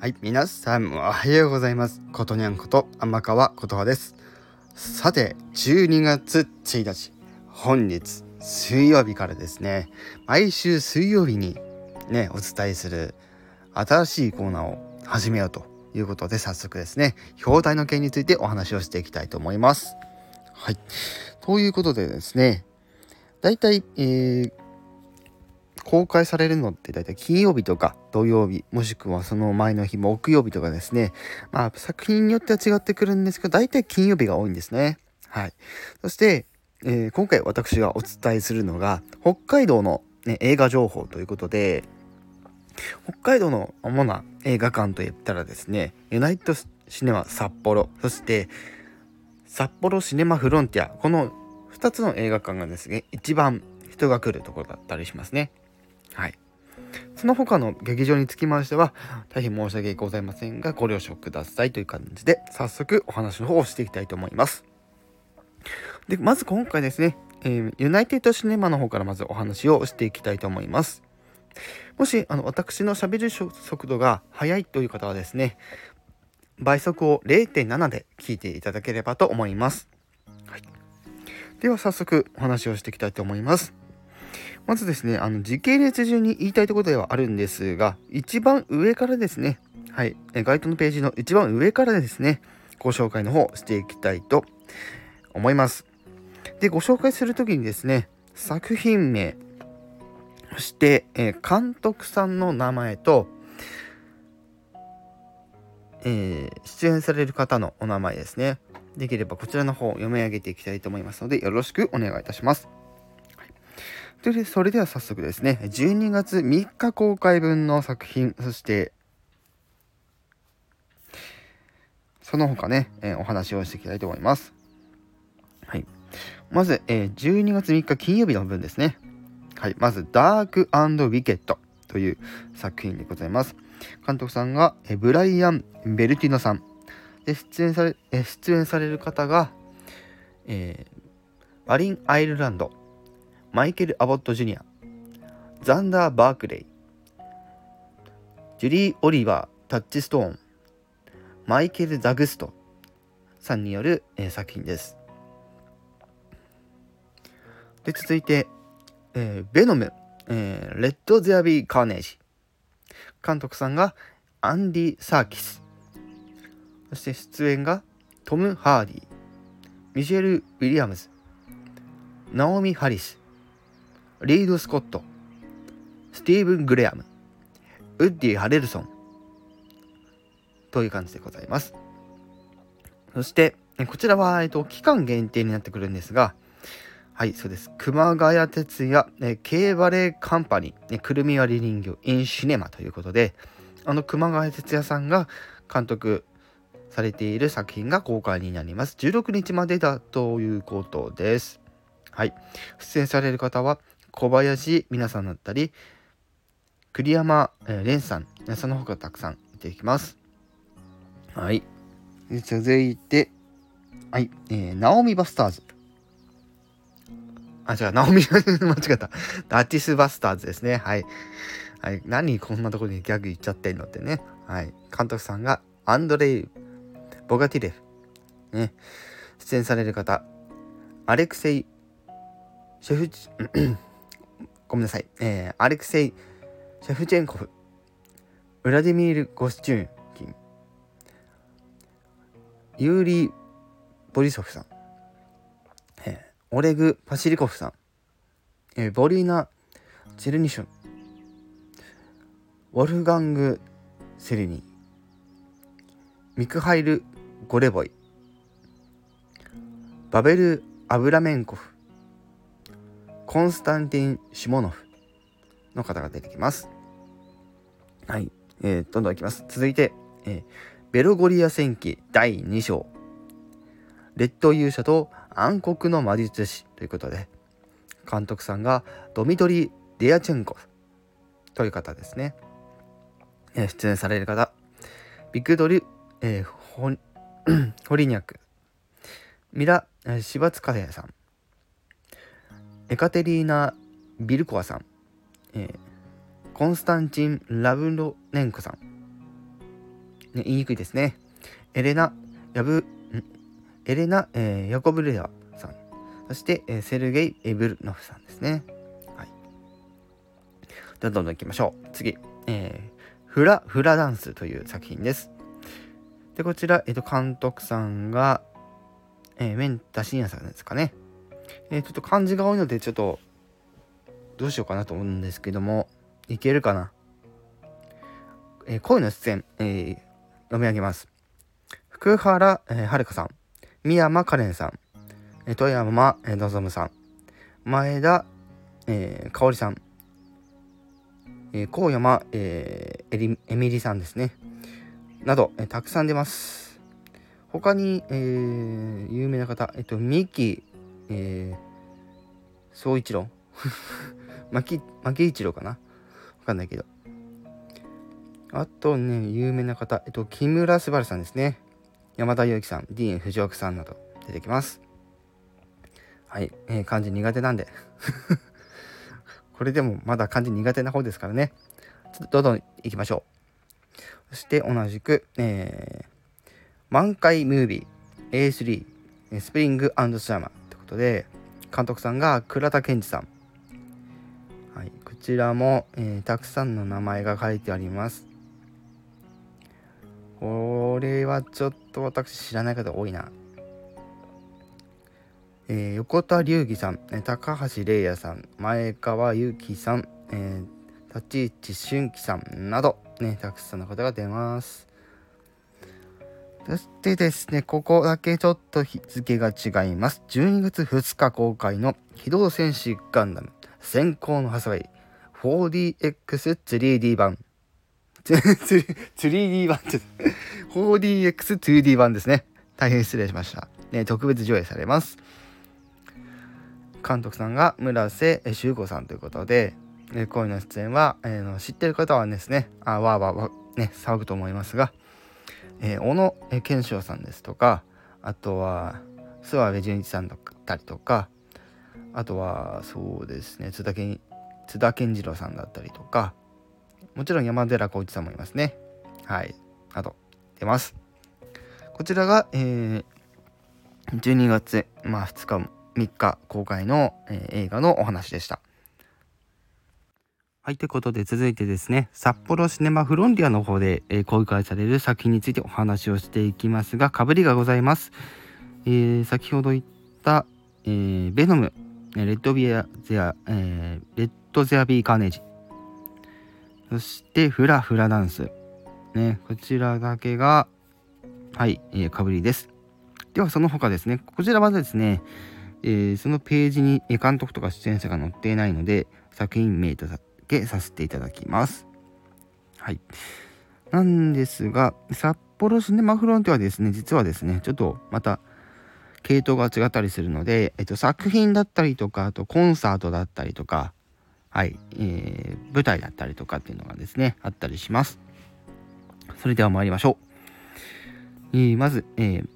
はい、皆さんおはようございます。ことにゃんこと天川琴葉です。さて、12月1日、本日水曜日からですね、毎週水曜日にね、お伝えする新しいコーナーを始めようということで、早速ですね、表題の件についてお話をしていきたいと思います。はい。ということでですね、だいたい、えー公開されるのって大体金曜日とか土曜日もしくはその前の日木曜日とかですね。まあ作品によっては違ってくるんですけど大体金曜日が多いんですね。はい。そして、えー今回私がお伝えするのが北海道の、ね、映画情報ということで北海道の主な映画館といったらですねユナイトシネマ札幌そして札幌シネマフロンティアこの2つの映画館がですね一番人が来るところだったりしますね。はい。その他の劇場につきましては、大変申し訳ございませんが、ご了承くださいという感じで、早速お話の方をしていきたいと思います。で、まず今回ですね、えーユナイテッドシネマの方からまずお話をしていきたいと思います。もし、あの、私の喋る速度が速いという方はですね、倍速を0.7で聞いていただければと思います。はい。では早速お話をしていきたいと思います。まずですね、あの時系列順に言いたいところではあるんですが、一番上からですね、はい、該当のページの一番上からですね、ご紹介の方していきたいと思います。で、ご紹介するときにですね、作品名、そして、え監督さんの名前と、えー出演される方のお名前ですね。できればこちらの方を読み上げていきたいと思いますので、よろしくお願いいたします。でそれでは早速ですね12月3日公開分の作品そしてその他ね、えーお話をしていきたいと思います。はい。まず、えー12月3日金曜日の分ですね。はい。まず「ダークウィケット」という作品でございます。監督さんが、えーブライアン・ベルティノさん。で出演され,、えー出演される方が、えーバリン・アイルランド。マイケル・アボット・ジュニア、ザンダー・バークレイ、ジュリー・オリバー・タッチストーン、マイケル・ザグストさんによる、えー作品です。で、続いて、えーベノム、えーレット・ゼア・ビー・カーネイジ。監督さんがアンディ・サーキス。そして出演がトム・ハーディ、ミシェル・ウィリアムズ、ナオミ・ハリス、リード・スコット、スティーブン・グレアム、ウッディ・ハレルソンという感じでございます。そして、こちらは、えっと、期間限定になってくるんですが、はい、そうです。熊谷哲也、K バレーカンパニー、くるみ割り人形、インシネマということで、あの熊谷哲也さんが監督されている作品が公開になります。16日までだということです。はい。出演される方は、小林皆さんだったり、栗山えー蓮さん、その他たくさん見ていきます。はい。続いて、はい、えー、ナオミバスターズ。あ、違う、ナオミ、間違った。ダティスバスターズですね。はい。はい、何こんなところにギャグ言っちゃってんのってね。はい。監督さんがアンドレイ・ボガティレフ。ね。出演される方、アレクセイ・シェフチ、ごめんなさい。えー、アレクセイ・シェフチェンコフ、ウラディミール・ゴスチューキン、ユーリー・ボリソフさん、えーオレグ・パシリコフさん、えーボリーナ・チェルニシュン、ウォルガング・セリニー、ミクハイル・ゴレボイ、バベル・アブラメンコフ、コンスタンティン・シモノフの方が出てきます。はい。えーどんどんいきます。続いて、えーベロゴリア戦記第2章。列島勇者と暗黒の魔術師ということで、監督さんがドミトリー・デアチェンコという方ですね。えー出演される方、ビクドル・えーホ ホリニャク、ミラ・シバツカレさん、エカテリーナ・ビルコワさん、えーコンスタンチン・ラブロネンコさん、ね、言いにくいですね。エレナ・ヤブ、エレナ、えー、ヤコブレアさん。そして、えー、セルゲイ・エブルノフさんですね。はい。ではどんどん行きましょう。次。えー、フラ・フラダンスという作品です。で、こちら、えっ、ー、と、監督さんが、えー、メンタシンヤさんですかね。え、ちょっと漢字が多いので、ちょっと、どうしようかなと思うんですけども、いけるかな？えー、恋の出演、えー、読み上げます。福原、えー、遥さん、三山カレンさん、えー、富山、えー、望さん、前田、えー、香織さん、えー、高山、えー、エリエミリさんですね。など、えー、たくさん出ます。他に、えー、有名な方、えっと、三木、えー、総一郎？牧、牧一郎かな？わかんないけど。あとね、有名な方、えっと、木村昴さんですね。山田裕貴さん、ディーン・藤岡さんなど出てきます。はい、えー、漢字苦手なんで これでもまだ漢字苦手な方ですからね。ちょっとどんどん行きましょう。そして同じく、えー、満開ムービー A3 スプリングスャマーことで、監督さんが倉田健二さん。はい、こちらも、えー、たくさんの名前が書いてあります。これはちょっと私知らない方多いな。えー、横田隆義さん、高橋玲也さん、前川祐希さん、えー、立市俊樹さんなど、ね、たくさんの方が出ます。そしてですね、ここだけちょっと日付が違います。12月2日公開の機動戦士ガンダム先行の発売 4DX3D 版。3D 版って 4DX2D 版ですね。大変失礼しました。ね、特別上映されます。監督さんが村瀬修子さんということで、え恋の出演は、えー、知ってる方はですね、あわーわーわね、騒ぐと思いますが、えー、小野賢章さんですとか、あとは諏訪部純一さんだったりとか、あとはそうですね、津田健津田健次郎さんだったりとか、もちろん山寺宏一さんもいますね。はい。あと、出ます。こちらが、えー、12月、まあ、2日3日公開の、えー、映画のお話でした。はい、ということで続いてですね、札幌シネマフロンティアの方で、えー、公開される作品についてお話をしていきますが、かぶりがございます。えー、先ほど言った、えー、ベノム、レッドビアゼア、えー、レッドゼアビーカーネージ、そしてフラフラダンス、ね、こちらだけが、はい、えー、かぶりです。ではその他ですね、こちらはですね、えー、そのページに監督とか出演者が載っていないので、作品名だけさせていただきます。はい。なんですが、札幌シネマフロンテはですね、実はですね、ちょっとまた系統が違ったりするので、えっと、作品だったりとか、あとコンサートだったりとか、はい、えー、舞台だったりとかっていうのがですね、あったりします。それでは参りましょう。えー、まず、えー、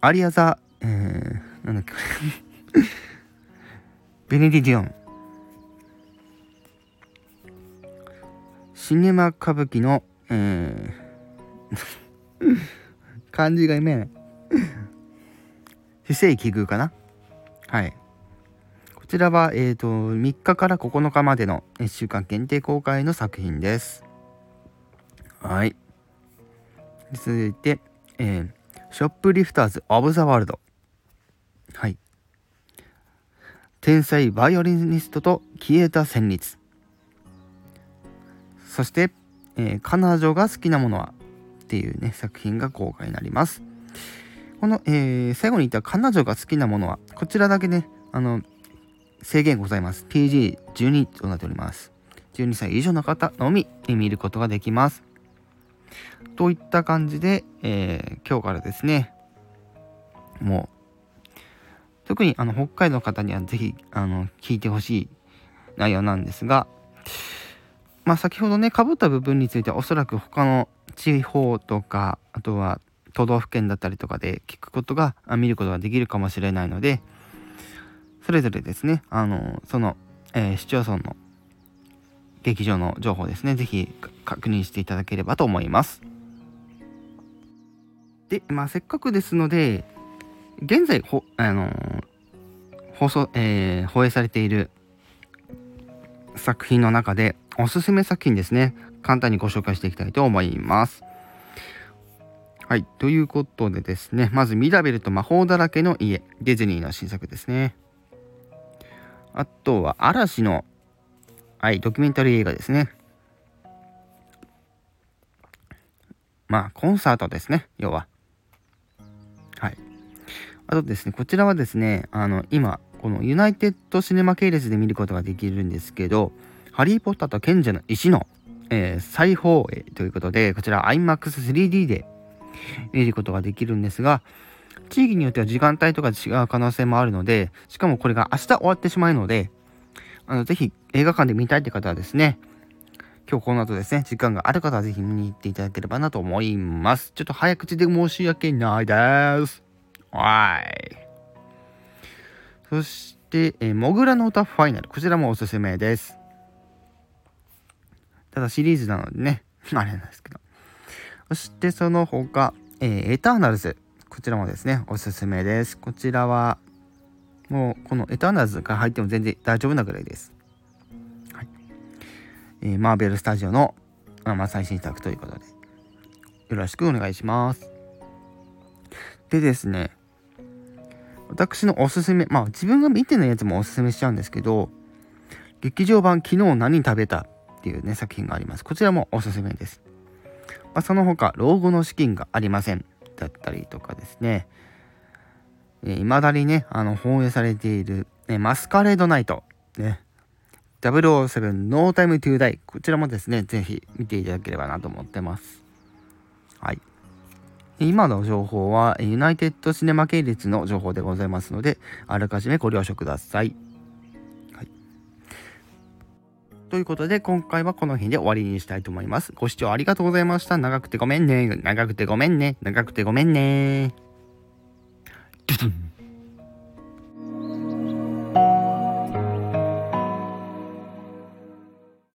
アリアザ、えー、なんだっけ、ベネディディオン。シネマ歌舞伎の、えー、漢字が読めない。非正規宮かな？はい。こちらは、えっ、ー、と、3日から9日までの1週間限定公開の作品です。はい。続いて、えー、ショップリフターズ・オブ・ザ・ワールド。はい。天才バイオリニストと消えた旋律そして、えー、彼女が好きなものはっていうね作品が公開になります。この、えー、最後に言った彼女が好きなものはこちらだけねあの制限ございます。PG12 となっております。12歳以上の方のみ見ることができます。といった感じで、えー、今日からですねもう特にあの北海道の方にはぜひあの聞いてほしい内容なんですが、まあ、先ほどねかぶった部分についてはおそらく他の地方とかあとは都道府県だったりとかで聞くことが見ることができるかもしれないのでそれぞれですねあのその、えー、市町村の劇場の情報ですね是非確認していただければと思います。で、まあ、せっかくですので、現在、ほあのー、放送、えー、放映されている作品の中で、おすすめ作品ですね。簡単にご紹介していきたいと思います。はい。ということでですね、まずミラベルと魔法だらけの家、ディズニーの新作ですね。あとは嵐の、はい、ドキュメンタリー映画ですね。まあ、コンサートですね、要は。はい。あとですね、こちらはですね、あの、今、このユナイテッドシネマ系列で見ることができるんですけど、ハリー・ポッターと賢者の石の、えー、再放映ということで、こちら IMAX3D で見ることができるんですが、地域によっては時間帯とか違う可能性もあるので、しかもこれが明日終わってしまうので、あのぜひ映画館で見たいって方はですね、今日この後ですね、時間がある方はぜひ見に行っていただければなと思います。ちょっと早口で申し訳ないです。はい。そして、え、モグラの歌ファイナル。こちらもおすすめです。ただシリーズなのでね、あれなんですけど。そしてその他、えー、エターナルズ。こちらもですね、おすすめです。こちらは、もうこのエターナルズが入っても全然大丈夫なぐらいです。はいえー、マーベルスタジオの、まあ、最新作ということで、よろしくお願いします。でですね、私のおすすめ、まあ自分が見てないやつもおすすめしちゃうんですけど、劇場版昨日何食べたっていうね、作品があります。こちらもおすすめです。まあ、その他、老後の資金がありません。だったりとかですね、えー、未だにね、あの、放映されている、ね、マスカレードナイト、ね、007 No Time to Die、こちらもですね、ぜひ見ていただければなと思ってます。はい。今の情報はユナイテッドシネマ系列の情報でございますので、あらかじめご了承くださ。い、ということで、今回はこの辺で終わりにしたいと思います。ご視聴ありがとうございました。長くてごめんね。長くてごめんね。長くてごめんね。